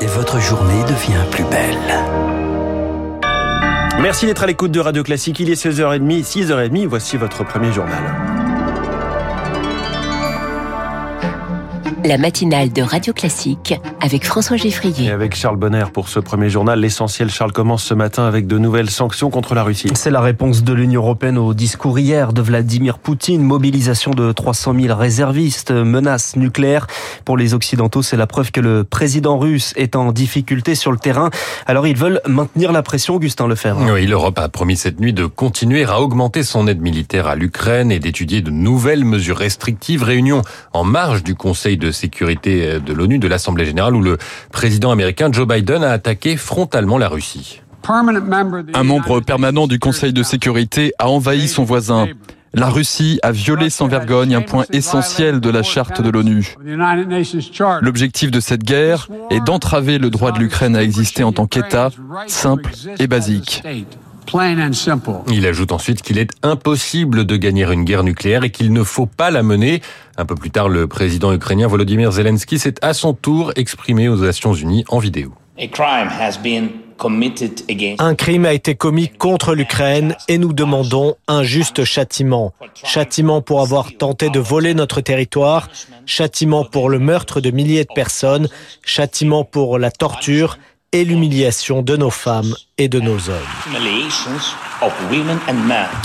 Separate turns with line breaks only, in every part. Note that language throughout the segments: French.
et votre journée devient plus belle.
Merci d'être à l'écoute de Radio Classique. Il est 16h30, 6h30. Voici votre premier journal.
La matinale de Radio Classique avec François Geffrier.
Et avec Charles Bonner pour ce premier journal. L'essentiel, Charles, commence ce matin avec de nouvelles sanctions contre la Russie.
C'est la réponse de l'Union européenne au discours hier de Vladimir Poutine. Mobilisation de 300 000 réservistes, menace nucléaire. Pour les Occidentaux, c'est la preuve que le président russe est en difficulté sur le terrain. Alors ils veulent maintenir la pression, Augustin Lefebvre.
Oui, l'Europe a promis cette nuit de continuer à augmenter son aide militaire à l'Ukraine et d'étudier de nouvelles mesures restrictives. Réunion en marge du Conseil de sécurité euh, de l'ONU, de l'Assemblée générale, où le président américain Joe Biden a attaqué frontalement la Russie.
Un membre permanent du Conseil de sécurité a envahi son voisin. La Russie a violé sans vergogne un point essentiel de la charte de l'ONU. L'objectif de cette guerre est d'entraver le droit de l'Ukraine à exister en tant qu'État, simple et basique.
Il ajoute ensuite qu'il est impossible de gagner une guerre nucléaire et qu'il ne faut pas la mener. Un peu plus tard, le président ukrainien Volodymyr Zelensky s'est à son tour exprimé aux Nations Unies en vidéo.
Un crime a été commis contre l'Ukraine et nous demandons un juste châtiment. Châtiment pour avoir tenté de voler notre territoire, châtiment pour le meurtre de milliers de personnes, châtiment pour la torture et l'humiliation de nos femmes et de nos hommes.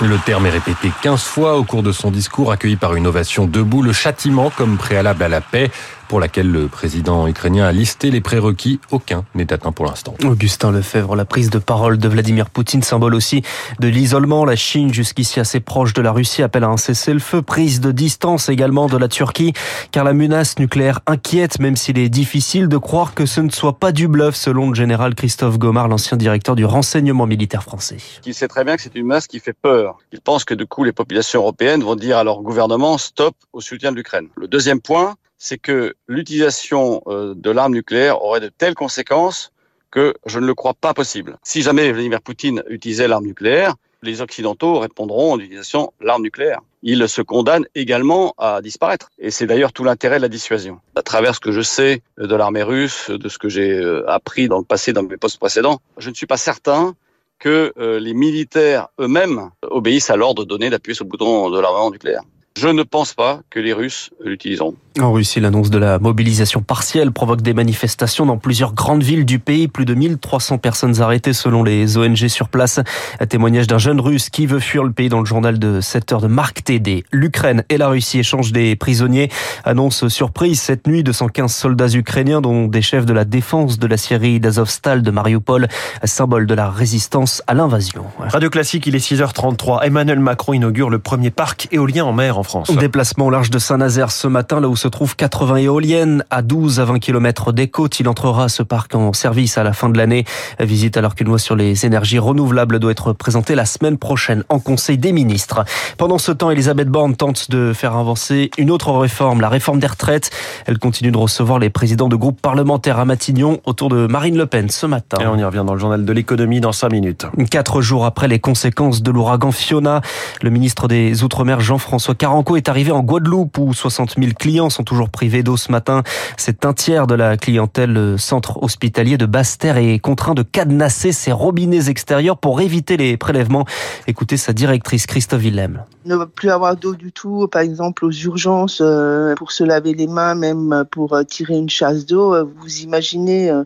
Le terme est répété 15 fois au cours de son discours accueilli par une ovation debout, le châtiment comme préalable à la paix pour laquelle le président ukrainien a listé les prérequis. Aucun n'est atteint pour l'instant.
Augustin Lefebvre, la prise de parole de Vladimir Poutine, symbole aussi de l'isolement. La Chine, jusqu'ici assez proche de la Russie, appelle à un cessez-le-feu. Prise de distance également de la Turquie, car la menace nucléaire inquiète, même s'il est difficile de croire que ce ne soit pas du bluff, selon le général Christophe Gomard, l'ancien directeur du renseignement militaire français.
Il sait très bien que c'est une menace qui fait peur. Il pense que du coup, les populations européennes vont dire à leur gouvernement stop au soutien de l'Ukraine. Le deuxième point, c'est que l'utilisation euh, de l'arme nucléaire aurait de telles conséquences que je ne le crois pas possible. Si jamais Vladimir Poutine utilisait l'arme nucléaire, les Occidentaux répondront en utilisant l'arme nucléaire. Il se condamne également à disparaître. Et c'est d'ailleurs tout l'intérêt de la dissuasion. À travers ce que je sais de l'armée russe, de ce que j'ai euh, appris dans le passé dans mes postes précédents, je ne suis pas certain que euh, les militaires eux-mêmes obéissent à l'ordre donné d'appuyer sur le bouton de l'armement nucléaire. Je ne pense pas que les Russes l'utiliseront.
En Russie, l'annonce de la mobilisation partielle provoque des manifestations dans plusieurs grandes villes du pays. Plus de 1300 personnes arrêtées selon les ONG sur place. Un témoignage d'un jeune russe qui veut fuir le pays dans le journal de 7 heures de Marc TD. L'Ukraine et la Russie échangent des prisonniers. Annonce surprise cette nuit, 215 soldats ukrainiens dont des chefs de la défense de la Syrie d'Azovstal de Mariupol, symbole de la résistance à l'invasion.
Radio Classique, il est 6h33. Emmanuel Macron inaugure le premier parc éolien en mer en France.
Déplacement au large de Saint-Nazaire ce matin, là où se trouvent 80 éoliennes à 12 à 20 km des côtes. Il entrera ce parc en service à la fin de l'année. Visite alors qu'une loi sur les énergies renouvelables doit être présentée la semaine prochaine en Conseil des ministres. Pendant ce temps, Elisabeth Borne tente de faire avancer une autre réforme, la réforme des retraites. Elle continue de recevoir les présidents de groupes parlementaires à Matignon autour de Marine Le Pen ce matin.
Et on y revient dans le journal de l'économie dans 5 minutes.
Quatre jours après les conséquences de l'ouragan Fiona, le ministre des Outre-mer Jean-François Caranco est arrivé en Guadeloupe où 60 000 clients sont toujours privé d'eau ce matin. C'est un tiers de la clientèle centre hospitalier de Basse-Terre est contraint de cadenasser ses robinets extérieurs pour éviter les prélèvements. Écoutez sa directrice Christophe Willem.
Ne plus avoir d'eau du tout, par exemple aux urgences, euh, pour se laver les mains, même pour euh, tirer une chasse d'eau. Vous imaginez euh,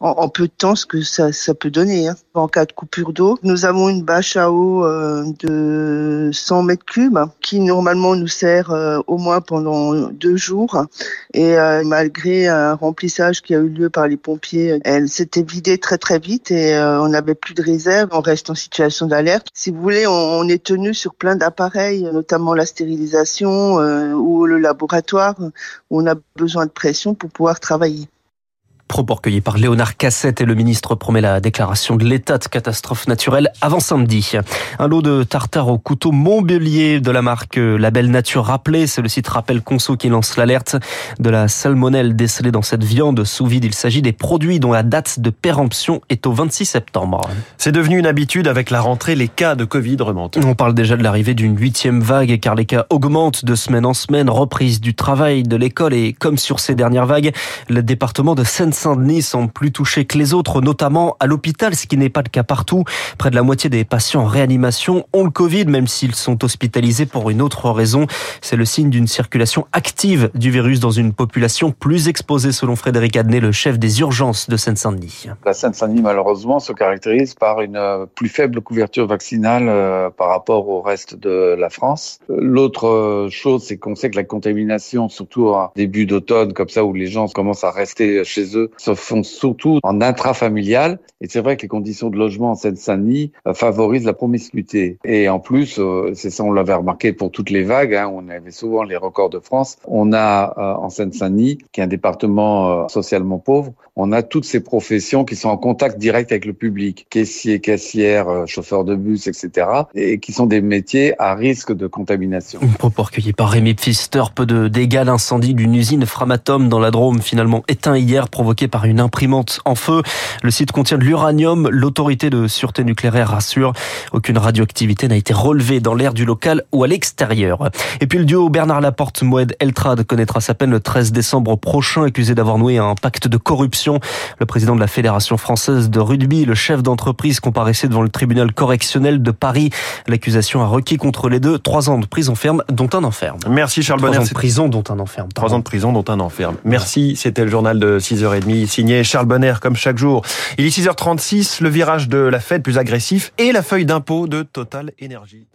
en, peu de temps ce que ça, ça peut donner hein, en cas de coupure d'eau. Nous avons une bâche à eau de 100 mètres cubes qui normalement nous sert au moins pendant deux jours. Et malgré un remplissage qui a eu lieu par les pompiers, elle s'était vidée très très vite et on n'avait plus de réserve. On reste en situation d'alerte. Si vous voulez, on, on est tenu sur plein d'appareils pareil, notamment la stérilisation euh, ou le laboratoire, où on a besoin de pression pour pouvoir travailler.
Propos recueillis par Léonard Cassette et le ministre promet la déclaration de l'état de catastrophe naturelle avant samedi. Un lot de tartare au couteau Montbélier de la marque Label Nature rappelé. C'est le site Rappel Conso qui lance l'alerte de la salmonelle décelée dans cette viande sous vide. Il s'agit des produits dont la date de péremption est au 26 septembre.
C'est devenu une habitude avec la rentrée. Les cas de Covid remontent.
On parle déjà de l'arrivée d'une huitième vague car les cas augmentent de semaine en semaine. Reprise du travail, de l'école et comme sur ces dernières vagues, le département de seine Seine-Saint-Denis semble plus touché que les autres, notamment à l'hôpital, ce qui n'est pas le cas partout. Près de la moitié des patients en réanimation ont le Covid, même s'ils sont hospitalisés pour une autre raison. C'est le signe d'une circulation active du virus dans une population plus exposée, selon Frédéric Adnet, le chef des urgences de Seine-Saint-Denis.
La Seine-Saint-Denis, malheureusement, se caractérise par une euh, plus faible couverture vaccinale euh, par rapport au reste de la France. L'autre euh, chose, c'est qu'on sait que la contamination, surtout en début d'automne, comme ça, où les gens commencent à rester chez eux, se font surtout en intrafamilial. Et c'est vrai que les conditions de logement en Seine-Saint-Denis favorisent la promiscuité. Et en plus, c'est ça, on l'avait remarqué pour toutes les vagues, hein, on avait souvent les records de France. On a en Seine-Saint-Denis, qui est un département socialement pauvre, on a toutes ces professions qui sont en contact direct avec le public, caissiers, caissières, euh, chauffeurs de bus, etc., et qui sont des métiers à risque de contamination.
Propos recueilli par Rémi Pfister, peu de dégâts, l'incendie d'une usine Framatome dans la Drôme, finalement éteint hier, provoqué par une imprimante en feu. Le site contient de l'uranium, l'autorité de sûreté nucléaire rassure, aucune radioactivité n'a été relevée dans l'air du local ou à l'extérieur. Et puis le duo Bernard Laporte, Moed Eltrad connaîtra sa peine le 13 décembre prochain, accusé d'avoir noué un pacte de corruption le président de la Fédération française de rugby, le chef d'entreprise comparaissait devant le tribunal correctionnel de Paris. L'accusation a requis contre les deux trois ans de prison ferme, dont un enferme.
Merci Charles Bonner.
Trois ans de prison, dont un enferme.
Trois ans de prison, dont un enferme. Merci, c'était le journal de 6h30, signé Charles Bonner, comme chaque jour. Il est 6h36, le virage de la fête plus agressif et la feuille d'impôt de Total Énergie.